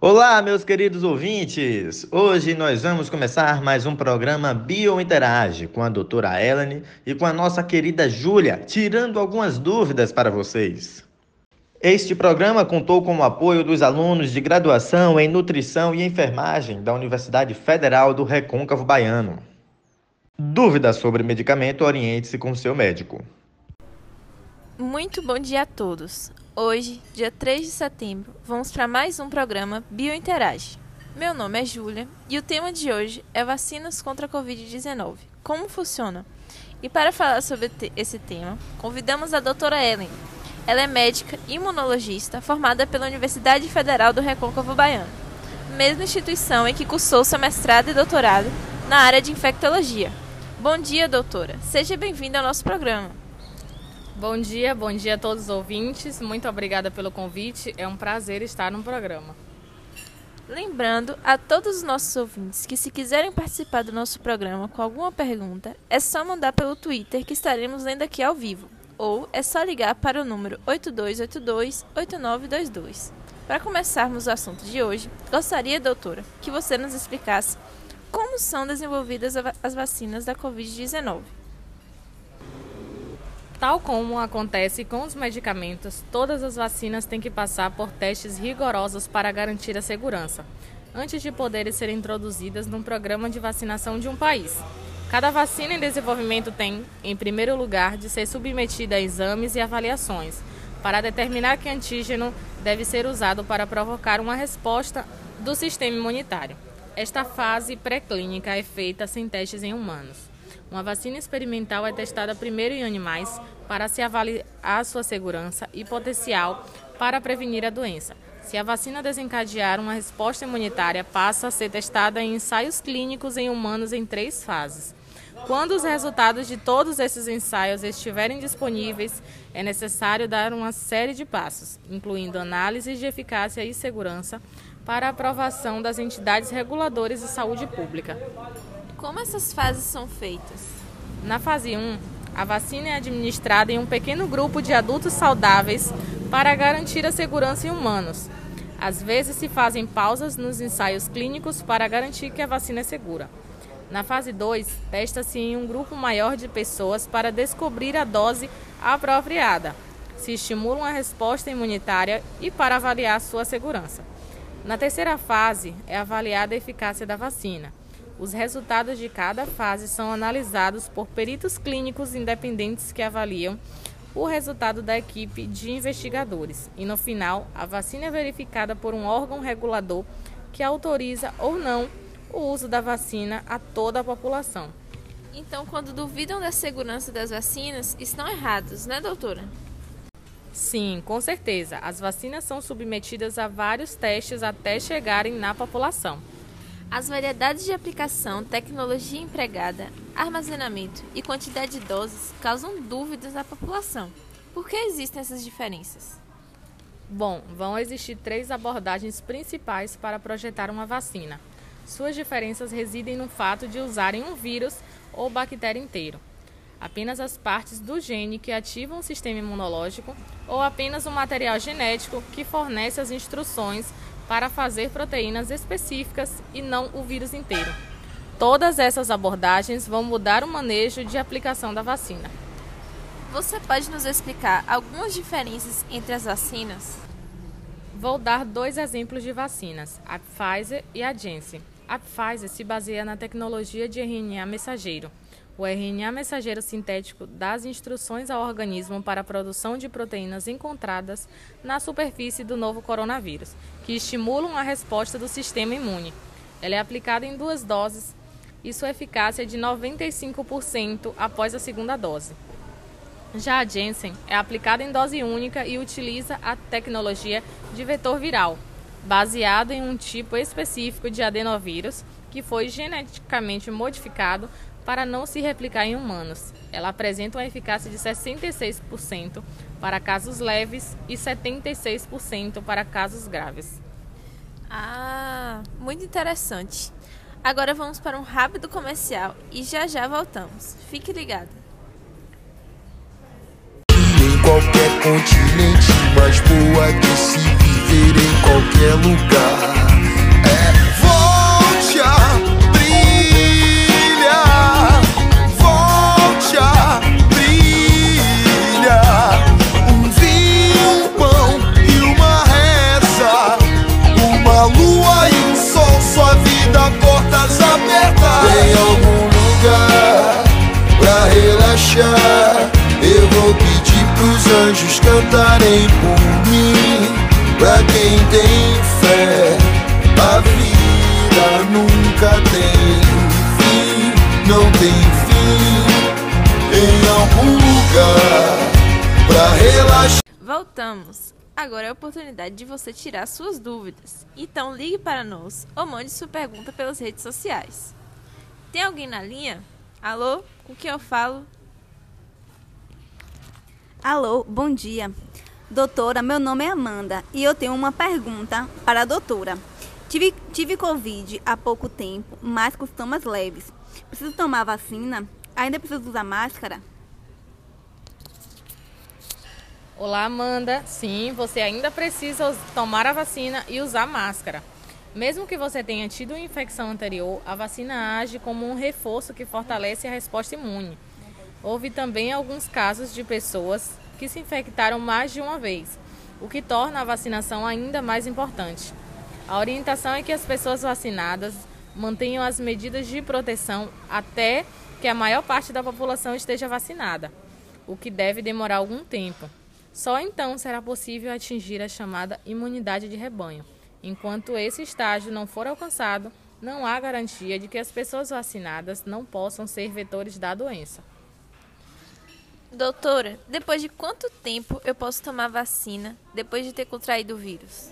Olá, meus queridos ouvintes! Hoje nós vamos começar mais um programa Biointerage com a doutora Ellen e com a nossa querida Júlia, tirando algumas dúvidas para vocês. Este programa contou com o apoio dos alunos de graduação em Nutrição e Enfermagem da Universidade Federal do Recôncavo Baiano. Dúvidas sobre medicamento, oriente-se com seu médico. Muito bom dia a todos. Hoje, dia 3 de setembro, vamos para mais um programa Biointerage. Meu nome é Júlia e o tema de hoje é vacinas contra a Covid-19. Como funciona? E para falar sobre esse tema, convidamos a doutora Ellen. Ela é médica imunologista formada pela Universidade Federal do Recôncavo Baiano, mesma instituição em que cursou seu mestrado e doutorado na área de infectologia. Bom dia, doutora. Seja bem-vinda ao nosso programa. Bom dia, bom dia a todos os ouvintes. Muito obrigada pelo convite. É um prazer estar no programa. Lembrando a todos os nossos ouvintes que se quiserem participar do nosso programa com alguma pergunta, é só mandar pelo Twitter que estaremos lendo aqui ao vivo, ou é só ligar para o número 8282-8922. Para começarmos o assunto de hoje, gostaria, doutora, que você nos explicasse como são desenvolvidas as vacinas da Covid-19. Tal como acontece com os medicamentos, todas as vacinas têm que passar por testes rigorosos para garantir a segurança, antes de poderem ser introduzidas num programa de vacinação de um país. Cada vacina em desenvolvimento tem, em primeiro lugar, de ser submetida a exames e avaliações, para determinar que antígeno deve ser usado para provocar uma resposta do sistema imunitário. Esta fase pré-clínica é feita sem testes em humanos. Uma vacina experimental é testada primeiro em animais para se avaliar sua segurança e potencial para prevenir a doença. Se a vacina desencadear uma resposta imunitária, passa a ser testada em ensaios clínicos em humanos em três fases. Quando os resultados de todos esses ensaios estiverem disponíveis, é necessário dar uma série de passos, incluindo análises de eficácia e segurança, para aprovação das entidades reguladoras de saúde pública. Como essas fases são feitas? Na fase 1, a vacina é administrada em um pequeno grupo de adultos saudáveis para garantir a segurança em humanos. Às vezes se fazem pausas nos ensaios clínicos para garantir que a vacina é segura. Na fase 2, testa-se em um grupo maior de pessoas para descobrir a dose apropriada, se estimula uma resposta imunitária e para avaliar sua segurança. Na terceira fase, é avaliada a eficácia da vacina. Os resultados de cada fase são analisados por peritos clínicos independentes que avaliam o resultado da equipe de investigadores. E no final, a vacina é verificada por um órgão regulador que autoriza ou não o uso da vacina a toda a população. Então, quando duvidam da segurança das vacinas, estão errados, né, doutora? Sim, com certeza. As vacinas são submetidas a vários testes até chegarem na população. As variedades de aplicação, tecnologia empregada, armazenamento e quantidade de doses causam dúvidas à população. Por que existem essas diferenças? Bom, vão existir três abordagens principais para projetar uma vacina. Suas diferenças residem no fato de usarem um vírus ou bactéria inteiro, apenas as partes do gene que ativam o sistema imunológico ou apenas o material genético que fornece as instruções para fazer proteínas específicas e não o vírus inteiro. Todas essas abordagens vão mudar o manejo de aplicação da vacina. Você pode nos explicar algumas diferenças entre as vacinas? Vou dar dois exemplos de vacinas, a Pfizer e a Janssen. A Pfizer se baseia na tecnologia de RNA mensageiro. O RNA mensageiro sintético dá instruções ao organismo para a produção de proteínas encontradas na superfície do novo coronavírus, que estimulam a resposta do sistema imune. Ela é aplicada em duas doses e sua eficácia é de 95% após a segunda dose. Já a Janssen é aplicada em dose única e utiliza a tecnologia de vetor viral, baseado em um tipo específico de adenovírus que foi geneticamente modificado para não se replicar em humanos. Ela apresenta uma eficácia de 66% para casos leves e 76% para casos graves. Ah, muito interessante. Agora vamos para um rápido comercial e já já voltamos. Fique ligado. Em qualquer continente, mais boa de se viver em qualquer lugar. vida, portas abertas. Em algum lugar pra relaxar, eu vou pedir pros anjos cantarem por mim. Pra quem tem fé. Agora é a oportunidade de você tirar suas dúvidas. Então ligue para nós ou mande sua pergunta pelas redes sociais. Tem alguém na linha? Alô? Com quem eu falo? Alô, bom dia. Doutora, meu nome é Amanda e eu tenho uma pergunta para a doutora. Tive, tive Covid há pouco tempo, mas com sintomas leves. Preciso tomar vacina? Ainda preciso usar máscara? Olá, Amanda. Sim, você ainda precisa tomar a vacina e usar máscara. Mesmo que você tenha tido uma infecção anterior, a vacina age como um reforço que fortalece a resposta imune. Houve também alguns casos de pessoas que se infectaram mais de uma vez, o que torna a vacinação ainda mais importante. A orientação é que as pessoas vacinadas mantenham as medidas de proteção até que a maior parte da população esteja vacinada, o que deve demorar algum tempo. Só então será possível atingir a chamada imunidade de rebanho. Enquanto esse estágio não for alcançado, não há garantia de que as pessoas vacinadas não possam ser vetores da doença. Doutora, depois de quanto tempo eu posso tomar vacina depois de ter contraído o vírus?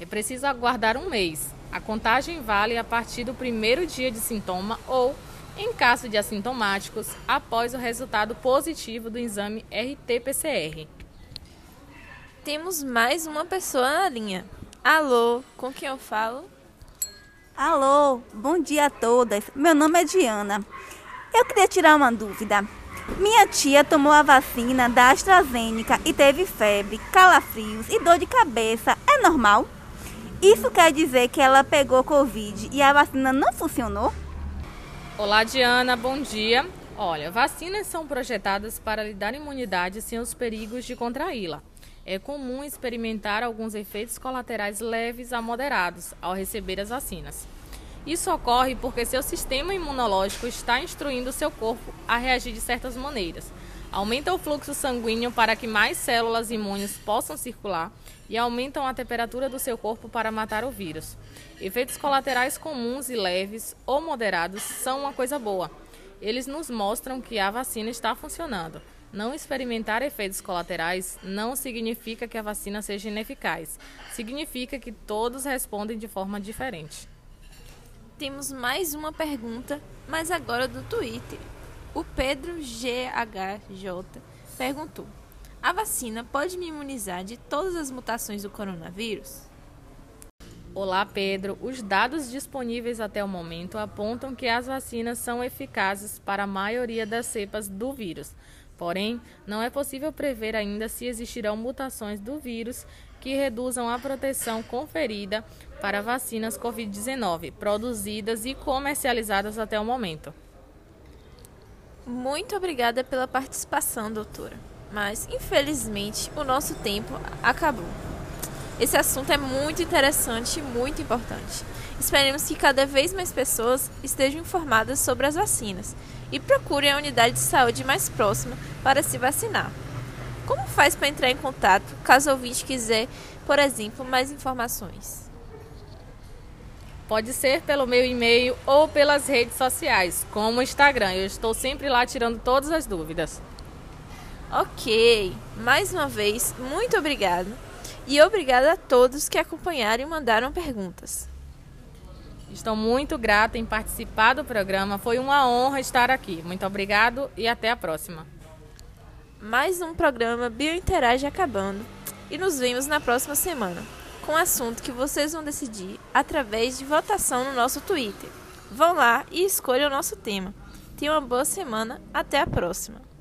É preciso aguardar um mês. A contagem vale a partir do primeiro dia de sintoma ou, em caso de assintomáticos, após o resultado positivo do exame RT-PCR. Temos mais uma pessoa na linha. Alô, com quem eu falo? Alô, bom dia a todas. Meu nome é Diana. Eu queria tirar uma dúvida. Minha tia tomou a vacina da AstraZeneca e teve febre, calafrios e dor de cabeça. É normal? Isso quer dizer que ela pegou Covid e a vacina não funcionou? Olá, Diana, bom dia. Olha, vacinas são projetadas para lhe dar imunidade sem os perigos de contraí-la. É comum experimentar alguns efeitos colaterais leves a moderados ao receber as vacinas. Isso ocorre porque seu sistema imunológico está instruindo seu corpo a reagir de certas maneiras. Aumenta o fluxo sanguíneo para que mais células imunes possam circular e aumentam a temperatura do seu corpo para matar o vírus. Efeitos colaterais comuns e leves ou moderados são uma coisa boa. Eles nos mostram que a vacina está funcionando. Não experimentar efeitos colaterais não significa que a vacina seja ineficaz. Significa que todos respondem de forma diferente. Temos mais uma pergunta, mas agora do Twitter. O Pedro GHJ perguntou: A vacina pode me imunizar de todas as mutações do coronavírus? Olá, Pedro. Os dados disponíveis até o momento apontam que as vacinas são eficazes para a maioria das cepas do vírus. Porém, não é possível prever ainda se existirão mutações do vírus que reduzam a proteção conferida para vacinas Covid-19 produzidas e comercializadas até o momento. Muito obrigada pela participação, doutora. Mas, infelizmente, o nosso tempo acabou. Esse assunto é muito interessante e muito importante. Esperemos que cada vez mais pessoas estejam informadas sobre as vacinas e procurem a unidade de saúde mais próxima para se vacinar. Como faz para entrar em contato caso o ouvinte quiser, por exemplo, mais informações? Pode ser pelo meu e-mail ou pelas redes sociais, como o Instagram. Eu estou sempre lá tirando todas as dúvidas. Ok, mais uma vez, muito obrigada. E obrigada a todos que acompanharam e mandaram perguntas. Estou muito grata em participar do programa. Foi uma honra estar aqui. Muito obrigado e até a próxima. Mais um programa Biointerage acabando. E nos vemos na próxima semana com o assunto que vocês vão decidir através de votação no nosso Twitter. Vão lá e escolham o nosso tema. Tenha uma boa semana. Até a próxima.